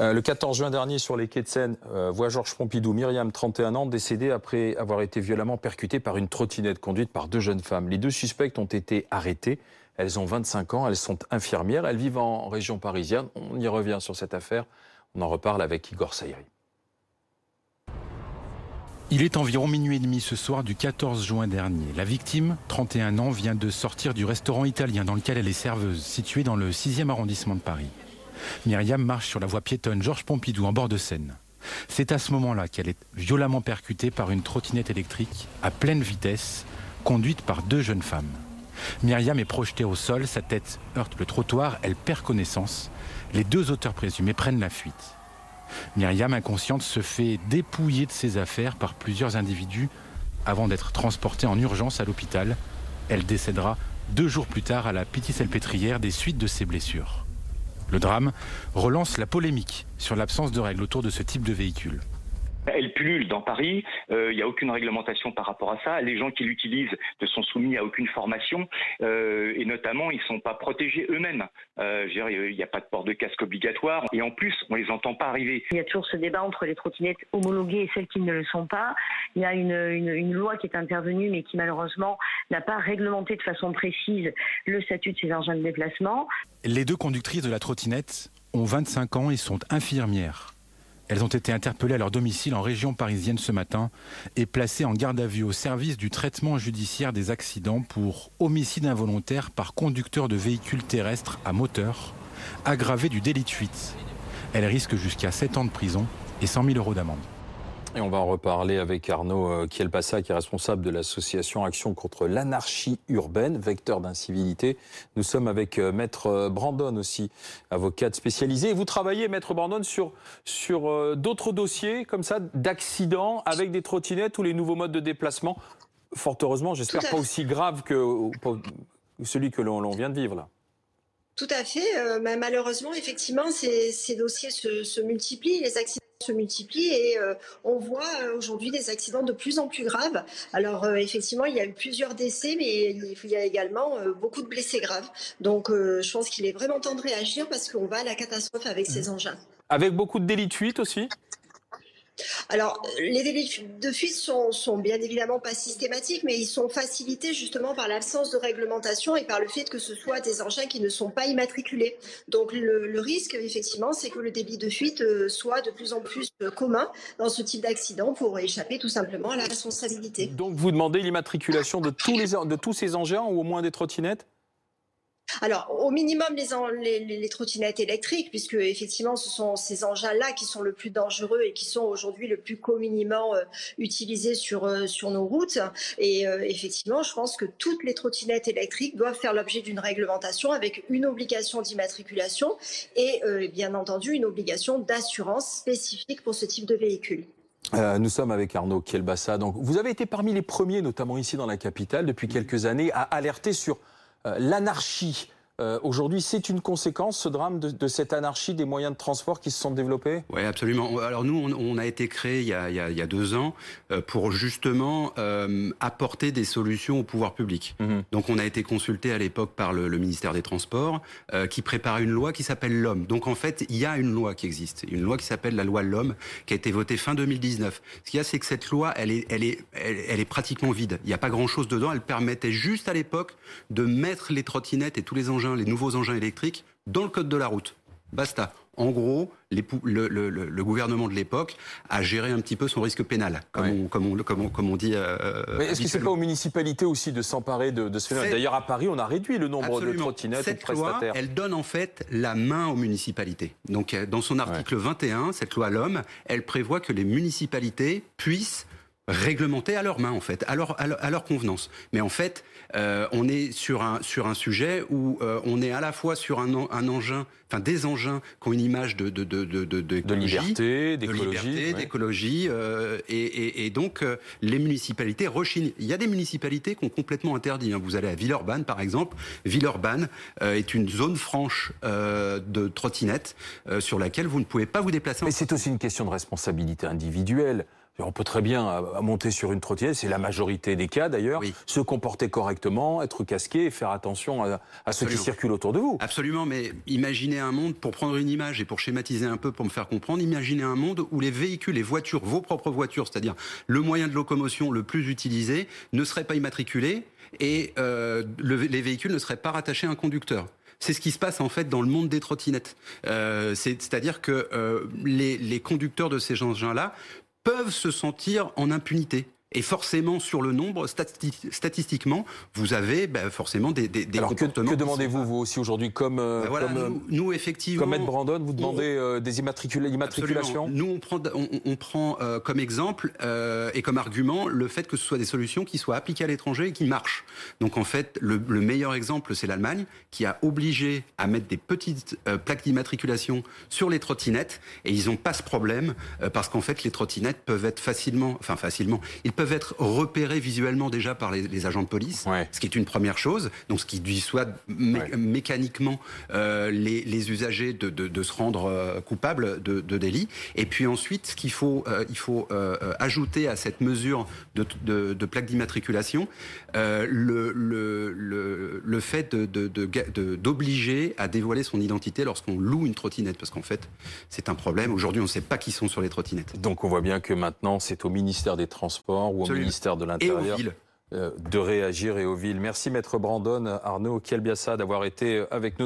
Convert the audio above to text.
Euh, le 14 juin dernier, sur les quais de Seine, euh, voit Georges Pompidou, Myriam, 31 ans, décédée après avoir été violemment percutée par une trottinette conduite par deux jeunes femmes. Les deux suspects ont été arrêtés. Elles ont 25 ans, elles sont infirmières, elles vivent en région parisienne. On y revient sur cette affaire. On en reparle avec Igor Saïri. Il est environ minuit et demi ce soir du 14 juin dernier. La victime, 31 ans, vient de sortir du restaurant italien dans lequel elle est serveuse, situé dans le 6e arrondissement de Paris. Myriam marche sur la voie piétonne Georges Pompidou en bord de Seine. C'est à ce moment-là qu'elle est violemment percutée par une trottinette électrique à pleine vitesse, conduite par deux jeunes femmes. Myriam est projetée au sol, sa tête heurte le trottoir, elle perd connaissance. Les deux auteurs présumés prennent la fuite. Myriam, inconsciente, se fait dépouiller de ses affaires par plusieurs individus avant d'être transportée en urgence à l'hôpital. Elle décédera deux jours plus tard à la Pitié-Salpêtrière des suites de ses blessures. Le drame relance la polémique sur l'absence de règles autour de ce type de véhicule. Elle pullule dans Paris, euh, il n'y a aucune réglementation par rapport à ça. Les gens qui l'utilisent ne sont soumis à aucune formation euh, et notamment ils ne sont pas protégés eux-mêmes. Euh, il n'y a pas de port de casque obligatoire et en plus on les entend pas arriver. Il y a toujours ce débat entre les trottinettes homologuées et celles qui ne le sont pas. Il y a une, une, une loi qui est intervenue mais qui malheureusement n'a pas réglementé de façon précise le statut de ces engins de déplacement. Les deux conductrices de la trottinette ont 25 ans et sont infirmières. Elles ont été interpellées à leur domicile en région parisienne ce matin et placées en garde à vue au service du traitement judiciaire des accidents pour homicide involontaire par conducteur de véhicules terrestres à moteur, aggravé du délit de fuite. Elles risquent jusqu'à 7 ans de prison et 100 000 euros d'amende. Et on va en reparler avec Arnaud euh, Kielpassa, qui est responsable de l'association Action contre l'anarchie urbaine, vecteur d'incivilité. Nous sommes avec euh, Maître euh, Brandon aussi, avocate spécialisée. Et vous travaillez, Maître Brandon, sur, sur d'autres dossiers comme ça, d'accidents avec des trottinettes ou les nouveaux modes de déplacement? Fort heureusement, j'espère pas aussi grave que celui que l'on vient de vivre là. Tout à fait. malheureusement, effectivement, ces, ces dossiers se, se multiplient. Les accidents se multiplient et euh, on voit euh, aujourd'hui des accidents de plus en plus graves. Alors euh, effectivement, il y a eu plusieurs décès, mais il y a également beaucoup de blessés graves. Donc je pense qu'il est vraiment temps de réagir parce qu'on va à la catastrophe avec ces mmh. engins. Avec beaucoup de délits de fuite aussi? Alors, les délais de fuite sont, sont, bien évidemment pas systématiques, mais ils sont facilités justement par l'absence de réglementation et par le fait que ce soit des engins qui ne sont pas immatriculés. Donc, le, risque, effectivement, c'est que le débit de fuite euh, soit de plus en plus euh, commun dans ce type d'accident pour échapper tout simplement à la responsabilité. Donc, vous demandez l'immatriculation de tous ces engins ou au moins des trottinettes? Alors, au minimum, les, les, trottinettes électriques, puisque effectivement, ce sont ces engins-là qui sont le plus dangereux et qui sont aujourd'hui le plus communément euh, utilisés sur, euh, sur nos routes. Et euh, effectivement, je pense que toutes les trottinettes électriques doivent faire l'objet d'une réglementation avec une obligation d'immatriculation et bien entendu une obligation d'assurance spécifique pour ce type de véhicule. nous sommes avec Arnaud Kielbassa. Donc, vous avez été parmi les premiers, notamment ici dans la capitale, depuis quelques années, à alerter sur l'anarchie euh, aujourd'hui, c'est une conséquence, ce drame, de, cette anarchie des moyens de transport qui se sont développés? Oui, absolument. Alors nous, on, a été créé il y a, deux ans euh, pour justement euh, apporter des solutions au pouvoir public. Mhm. Donc on a été consulté à l'époque par le, ministère des Transports qui prépare une loi qui s'appelle l'Homme. Donc en fait, il y a une loi qui existe, une loi qui s'appelle la loi L'Homme, qui a été votée fin 2019. Ce qu'il y a, c'est que cette loi, elle est, elle, est, elle est pratiquement vide. Il n'y a pas grand-chose dedans. Elle permettait juste à l'époque de mettre les trottinettes et tous les engins les nouveaux engins électriques, dans le code de la route. Basta. En gros, le, gouvernement de l'époque a géré un petit peu son risque pénal, comme, on, dit. Euh, est-ce que c'est pas aux municipalités aussi de s'emparer de, ce phénomène? D'ailleurs, à Paris, on a réduit le nombre de trottinettes cette de prestataires. Loi, elle donne en fait la main aux municipalités. Donc, euh, dans son article 21, cette loi L'Homme, elle prévoit que les municipalités puissent réglementer à leur main en fait, à leur, à leur, convenance. Mais en fait, euh, on est sur un sur un sujet où euh, on est à la fois sur un, un engin, enfin des engins qui ont une image de de de de, liberté, d'écologie, euh, et, et, et, donc euh, les municipalités rechignent. Il y a des municipalités qui ont complètement interdit. Hein. Vous allez à Villeurbanne par exemple. Villeurbanne est une zone franche de trottinettes sur laquelle vous ne pouvez pas vous déplacer. Mais c'est aussi une question de responsabilité individuelle. On peut très bien monter sur une trottinette, c'est la majorité des cas d'ailleurs, se comporter correctement, être casqué et faire attention à, à ceux qui circulent autour de vous. Absolument, mais imaginez un monde, pour prendre une image et pour schématiser un peu, pour me faire comprendre, imaginez un monde où les véhicules, les voitures, vos propres voitures, c'est-à-dire le moyen de locomotion le plus utilisé, ne seraient pas immatriculés et euh, les véhicules ne seraient pas rattachés à un conducteur. C'est ce qui se passe en fait dans le monde des trottinettes. Euh, C'est-à-dire que euh, les, les, conducteurs de ces engins-là peuvent se sentir en impunité. Et forcément, sur le nombre, statistiquement, vous avez ben, forcément des, des, des Alors Que, demandez-vous, vous aussi, aujourd'hui, comme, euh, ben voilà, comme, nous, effectivement... Comme Maître Brandon, vous demandez euh, des immatriculations Nous, on prend, on, on prend euh, comme exemple et comme argument le fait que ce soit des solutions qui soient appliquées à l'étranger et qui marchent. Donc, en fait, le, le meilleur exemple, c'est l'Allemagne, qui a obligé à mettre des petites plaques d'immatriculation sur les trottinettes, et ils n'ont pas ce problème, parce qu'en fait, les trottinettes peuvent être facilement... Enfin, facilement... Ils peuvent peuvent être repérés visuellement déjà par les, agents de police, ce qui est une première chose. Donc, ce qui dissuade mécaniquement euh, les, usagers de, se rendre euh, coupables de, délit. Et puis ensuite, ce qu'il faut, euh, il faut ajouter à cette mesure de, plaque d'immatriculation, le, le, le, fait d'obliger à dévoiler son identité lorsqu'on loue une trottinette, parce qu'en fait, c'est un problème. Aujourd'hui, on ne sait pas qui sont sur les trottinettes. Donc, on voit bien que maintenant, c'est au ministère des Transports ou au ministère de l'Intérieur euh, de réagir et aux villes. Merci Maître Brandon, Arnaud Kielbiassa d'avoir été avec nous.